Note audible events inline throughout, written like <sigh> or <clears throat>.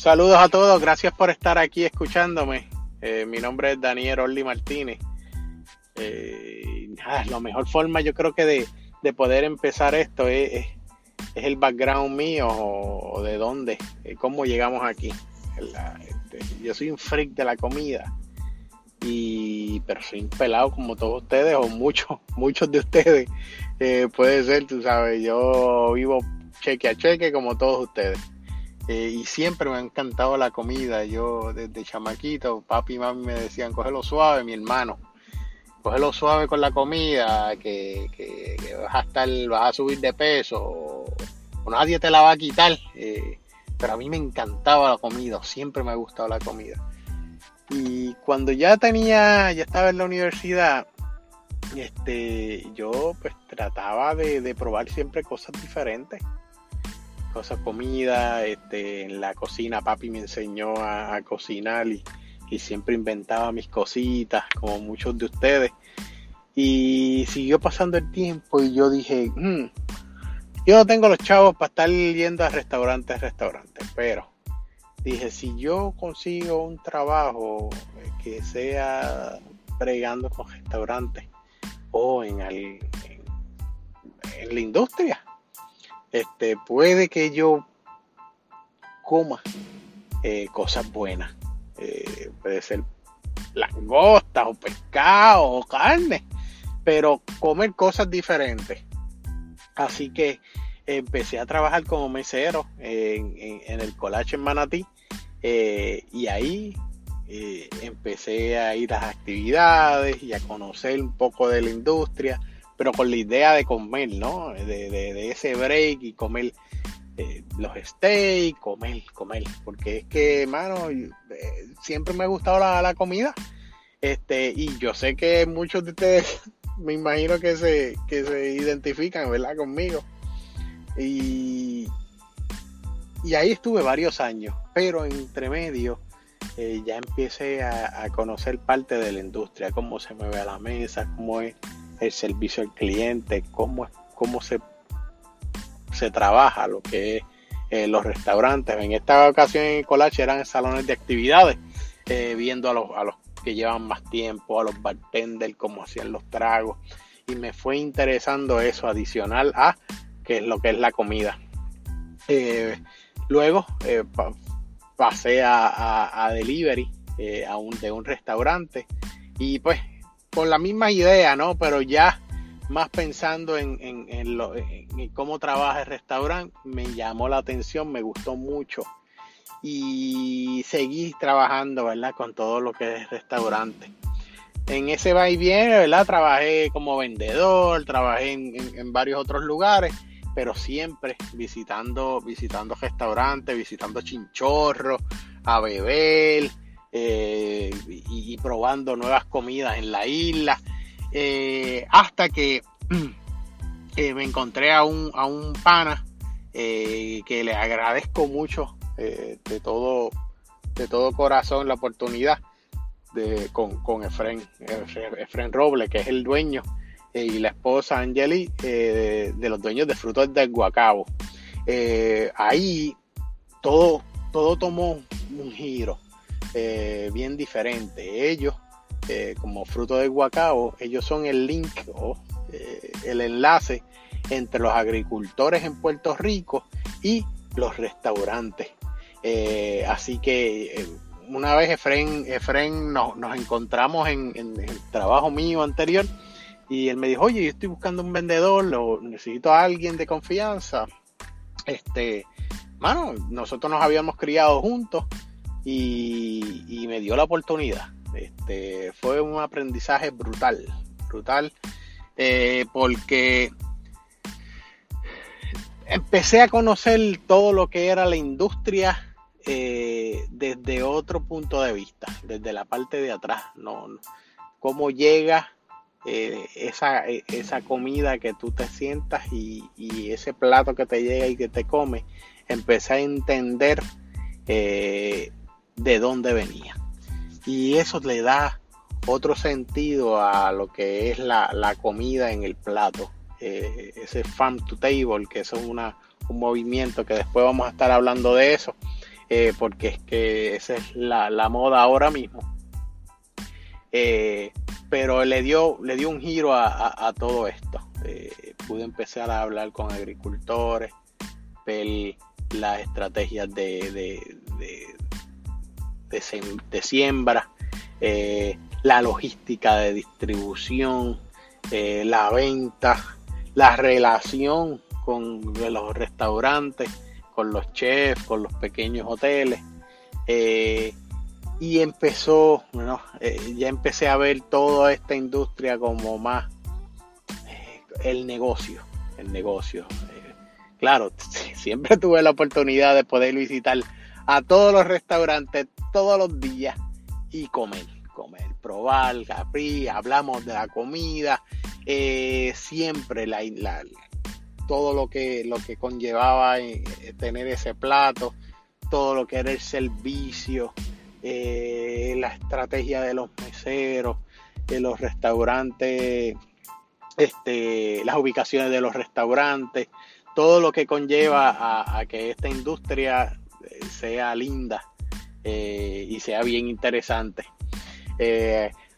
Saludos a todos, gracias por estar aquí escuchándome. Eh, mi nombre es Daniel Orly Martínez. Eh, la mejor forma yo creo que de, poder empezar esto es, el background mío o, de dónde, eh, cómo llegamos aquí. Este, yo soy un freak de la comida, y, pero soy un pelado como todos ustedes o muchos, <laughs> muchos de ustedes. puede ser, tú sabes, yo vivo cheque a cheque como todos ustedes. Eh, y siempre me ha encantado la comida. Yo desde chamaquito, papi y mami me decían, cógelo suave, mi hermano. Cógelo suave con la comida, que, vas a estar, vas a subir de peso, o, nadie te la va a quitar. Eh, pero a mí me encantaba la comida, siempre me ha gustado la comida. Y cuando ya tenía, ya estaba en la universidad, este, yo pues trataba de probar siempre cosas diferentes cosas, comida, este, en la cocina papi me enseñó a, cocinar y, siempre inventaba mis cositas, como muchos de ustedes. Y siguió pasando el tiempo y yo dije, mm, yo no tengo los chavos para estar yendo a restaurantes, restaurantes, pero dije, si yo consigo un trabajo que sea pregando con restaurantes o en, en la industria, este, puede que yo coma eh, cosas buenas. Eh, puede ser langosta o pescado o carne, pero comer cosas diferentes. Así que empecé a trabajar como mesero en, el collage en Manatí eh, y ahí empecé a ir a las actividades y a conocer un poco de la industria pero con la idea de comer, ¿no? De, ese break y comer eh, los steaks, comer, comer, porque es que, hermano, eh, siempre me ha gustado la, comida, este, y yo sé que muchos de ustedes, <laughs> me imagino que se, que se identifican, ¿verdad? Conmigo. Y, y ahí estuve varios años, pero entre medio eh, ya empecé a, a, conocer parte de la industria, cómo se mueve a la mesa, cómo es el servicio al cliente, cómo, cómo se, se trabaja lo que es eh, los restaurantes. En esta ocasión en Colache eran salones de actividades, eh, viendo a los, a los que llevan más tiempo, a los bartenders, cómo hacían los tragos. Y me fue interesando eso adicional a que es lo que es la comida. Eh, luego pasé a, a, delivery a un, de un restaurante y pues con la misma idea, ¿no? Pero ya más pensando en, lo, cómo trabaja el restaurante, me llamó la atención, me gustó mucho y seguí trabajando, ¿verdad? Con todo lo que es restaurante. En ese va y viene, ¿verdad? Trabajé como vendedor, trabajé en, varios otros lugares, pero siempre visitando, visitando restaurantes, visitando chinchorros, a beber, eh, y, probando nuevas comidas en la isla, eh, hasta que <clears throat> eh, me encontré a un, a un pana que le agradezco mucho de, todo, de todo corazón la oportunidad de, con, con Efren, Efren Roble, que es el dueño, y la esposa Angeli, de, los dueños de frutos del Guacabo. ahí todo, todo tomó un giro eh, bien diferente. Ellos, eh, como fruto del guacao, ellos son el link o eh, el enlace entre los agricultores en Puerto Rico y los restaurantes. así que una vez Efren, Efren nos, encontramos en, el trabajo mío anterior y él me dijo, oye, yo estoy buscando un vendedor, lo, necesito a alguien de confianza. Este, mano, nosotros nos habíamos criado juntos y, me dio la oportunidad. Este, fue un aprendizaje brutal, brutal, eh, porque empecé a conocer todo lo que era la industria eh, desde otro punto de vista, desde la parte de atrás, no, cómo llega eh, esa, esa, comida que tú te sientas y, ese plato que te llega y que te come, empecé a entender de dónde venía. Y eso le da otro sentido a lo que es la, comida en el plato. Eh, ese farm to table, que es una, un movimiento que después vamos a estar hablando de eso. eh, porque es que esa es la, moda ahora mismo. Eh, pero le dio, le dio un giro a, todo esto. pude empezar a hablar con agricultores, las estrategias de siembra, la logística de distribución, la venta, la relación con los restaurantes, con los chefs, con los pequeños hoteles. Eh, y empezó, eh, ya empecé a ver toda esta industria como más eh, el negocio, el negocio. claro, <laughs> siempre tuve la oportunidad de poder visitar a todos los restaurantes todos los días y comer, comer, probar, abrir, hablamos de la comida, siempre la, todo lo que, lo que conllevaba eh, tener ese plato, todo lo que era el servicio, eh, la estrategia de los meseros, de los restaurantes, este, las ubicaciones de los restaurantes, todo lo que conlleva a, que esta industria eh, sea linda y sea bien interesante.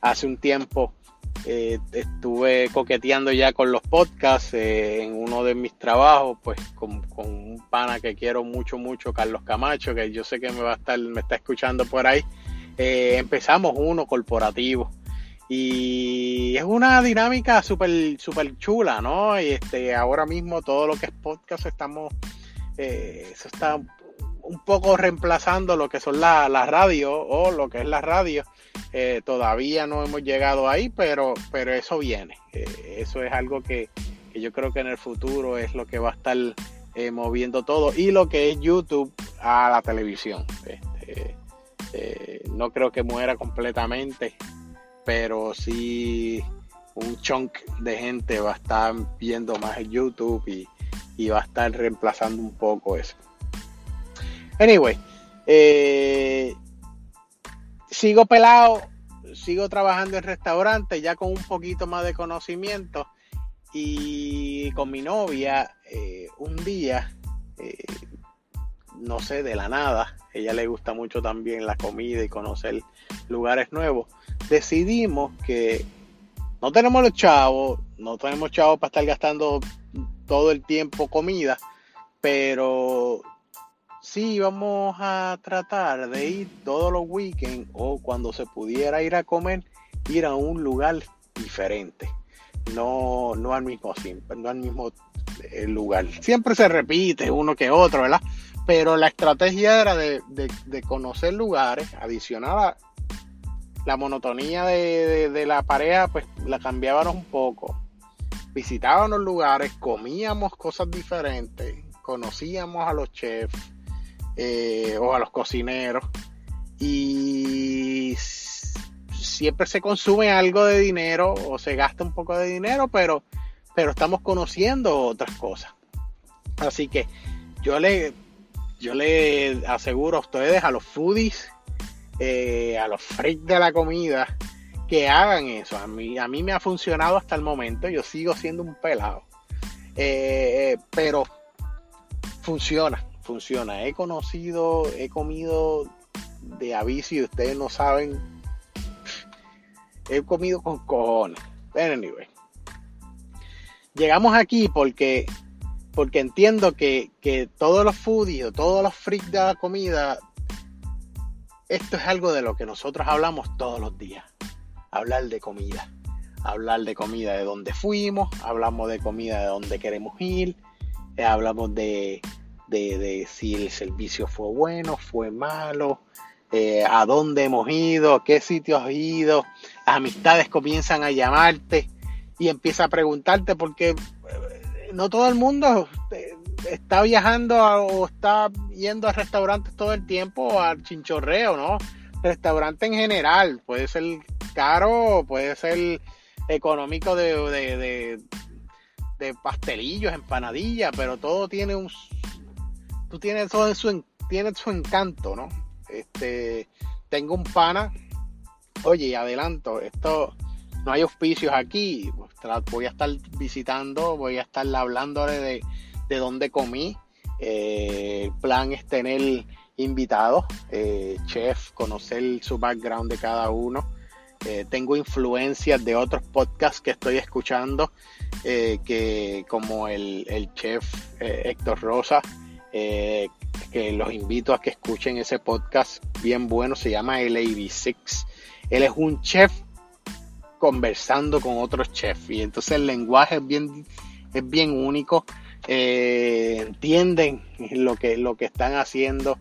hace un tiempo eh, estuve coqueteando ya con los podcasts eh, en uno de mis trabajos, pues con, un pana que quiero mucho, mucho, Carlos Camacho, que yo sé que me va a estar, me está escuchando por ahí. Eh, empezamos uno corporativo y es una dinámica súper super chula, ¿no? Y este, ahora mismo todo lo que es podcast estamos, eso está un poco reemplazando lo que son las la radios o lo que es la radio. Eh, todavía no hemos llegado ahí, pero, pero eso viene. Eh, eso es algo que, yo creo que en el futuro es lo que va a estar eh, moviendo todo y lo que es YouTube a la televisión. Este, no creo que muera completamente, pero sí un chunk de gente va a estar viendo más YouTube y, y va a estar reemplazando un poco eso. Anyway, eh, sigo pelado, sigo trabajando en restaurantes ya con un poquito más de conocimiento. Y con mi novia eh, un día, eh, no sé, de la nada, ella le gusta mucho también la comida y conocer lugares nuevos, decidimos que no tenemos los chavos, no tenemos chavos para estar gastando todo el tiempo comida, pero sí vamos a tratar de ir todos los weekends o cuando se pudiera ir a comer, ir a un lugar diferente. No, no al mismo no al mismo eh, lugar. Siempre se repite uno que otro, ¿verdad? Pero la estrategia era de, conocer lugares, adicional a la monotonía de, de la pareja, pues la cambiábamos un poco. Visitábamos lugares, comíamos cosas diferentes, conocíamos a los chefs, eh, o a los cocineros y siempre se consume algo de dinero o se gasta un poco de dinero, pero, pero estamos conociendo otras cosas. Así que yo le, yo le aseguro a ustedes, a los foodies, eh, a los freaks de la comida, que hagan eso. A mí, a mí me ha funcionado hasta el momento. Yo sigo siendo un pelado. Eh, pero funciona funciona. He conocido, he comido de aviso y ustedes no saben. He comido con cojones. Pero anyway. Llegamos aquí porque, porque entiendo que, que todos los foodies o todos los freaks de la comida, esto es algo de lo que nosotros hablamos todos los días. Hablar de comida. Hablar de comida de dónde fuimos, hablamos de comida de dónde queremos ir, eh, hablamos de, de, si el servicio fue bueno, fue malo, eh, a dónde hemos ido, a qué sitios has ido, las amistades comienzan a llamarte y empieza a preguntarte porque eh, no todo el mundo eh, está viajando o está yendo a restaurantes todo el tiempo al chinchorreo, ¿no? Restaurante en general, puede ser caro, puede ser económico de, de, de pastelillos, empanadillas, pero todo tiene un, tú tienes todo su, tiene su encanto, ¿no? Este, tengo un pana, oye, adelanto, esto, no hay auspicios aquí, voy a estar visitando, voy a estar hablándole de, de dónde comí. Eh, el plan es tener invitados, eh, chef, conocer su background de cada uno. Eh, tengo influencias de otros podcasts que estoy escuchando, que como el, el chef Héctor Rosa, que los invito a que escuchen ese podcast bien bueno, se llama el AB6. Él es un chef conversando con otros chefs y entonces el lenguaje es bien, es bien único. entienden lo que, lo que están haciendo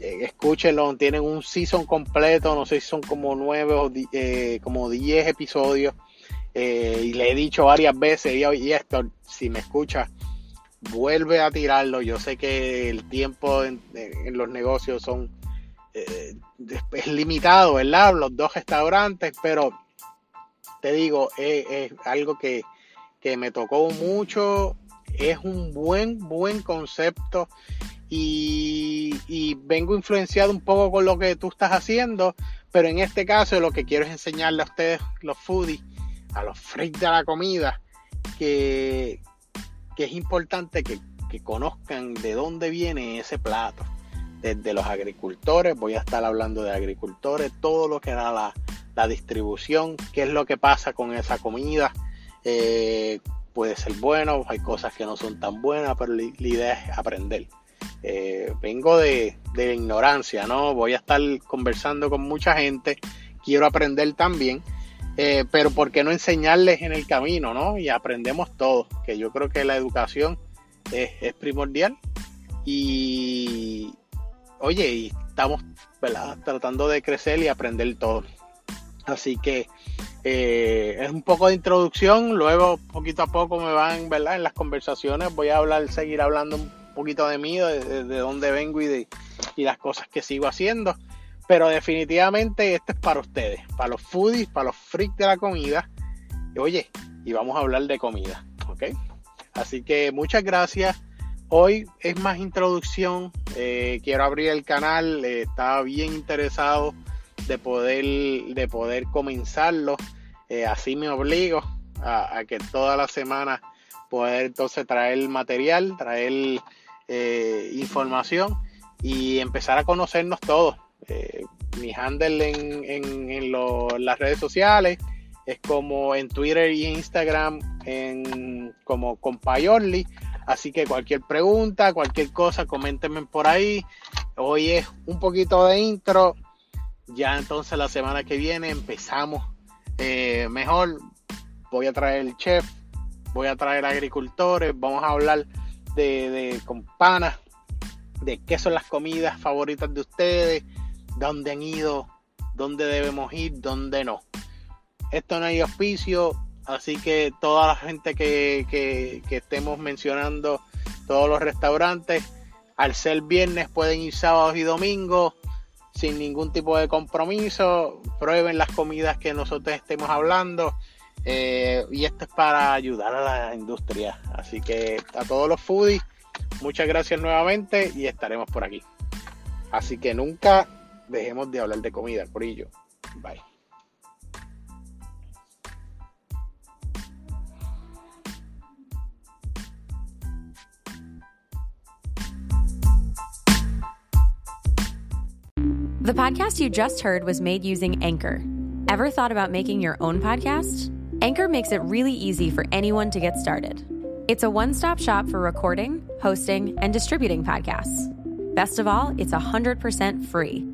eh, escúchenlo, tienen un season completo, no sé si son como nueve o eh, como diez episodios. Eh, y le he dicho varias veces, y, esto, si me escucha, vuelve a tirarlo. Yo sé que el tiempo en, los negocios son es limitado, ¿verdad? Los dos restaurantes, pero te digo, es, algo que, que me tocó mucho. Es un buen, buen concepto y, vengo influenciado un poco con lo que tú estás haciendo, pero en este caso lo que quiero es enseñarle a ustedes, los foodies, a los freaks de la comida, que, es importante que, conozcan de dónde viene ese plato. Desde los agricultores, voy a estar hablando de agricultores, todo lo que era la, distribución, qué es lo que pasa con esa comida. Eh, puede ser bueno, hay cosas que no son tan buenas, pero la idea es aprender. Eh, vengo de, ignorancia, ¿no? Voy a estar conversando con mucha gente, quiero aprender también, eh, pero ¿por qué no enseñarles en el camino, ¿no? Y aprendemos todos, que yo creo que la educación es, primordial y, oye, y estamos tratando de crecer y aprender todo. Así que eh, es un poco de introducción, luego poquito a poco me van, ¿verdad? En las conversaciones voy a hablar, seguir hablando un poquito de mí, de, dónde vengo y, de, y las cosas que sigo haciendo. Pero definitivamente este es para ustedes, para los foodies, para los freaks de la comida. Y, oye, y vamos a hablar de comida, ¿ok? Así que muchas gracias. Hoy es más introducción. Eh, quiero abrir el canal. Eh, estaba bien interesado de poder, de poder comenzarlo. Eh, así me obligo a, a, que toda la semana poder entonces traer material, traer información y empezar a conocernos todos. Eh, mi handle en, las redes sociales es como en Twitter y Instagram en, como Compayorly. Así que cualquier pregunta, cualquier cosa, coméntenme por ahí. Hoy es un poquito de intro. Ya entonces la semana que viene empezamos eh, mejor. Voy a traer el chef, voy a traer agricultores, vamos a hablar de, de con de qué son las comidas favoritas de ustedes, dónde han ido, dónde debemos ir, dónde no. Esto no hay auspicio, así que toda la gente que, que, estemos mencionando, todos los restaurantes, al ser viernes pueden ir sábados y domingos sin ningún tipo de compromiso, prueben las comidas que nosotros estemos hablando eh, y esto es para ayudar a la industria. Así que a todos los foodies, muchas gracias nuevamente y estaremos por aquí. Así que nunca dejemos de hablar de comida, ello Bye. The podcast you just heard was made using Anchor. Ever thought about making your own podcast? Anchor makes it really easy for anyone to get started. It's a one stop shop for recording, hosting, and distributing podcasts. Best of all, it's 100% free.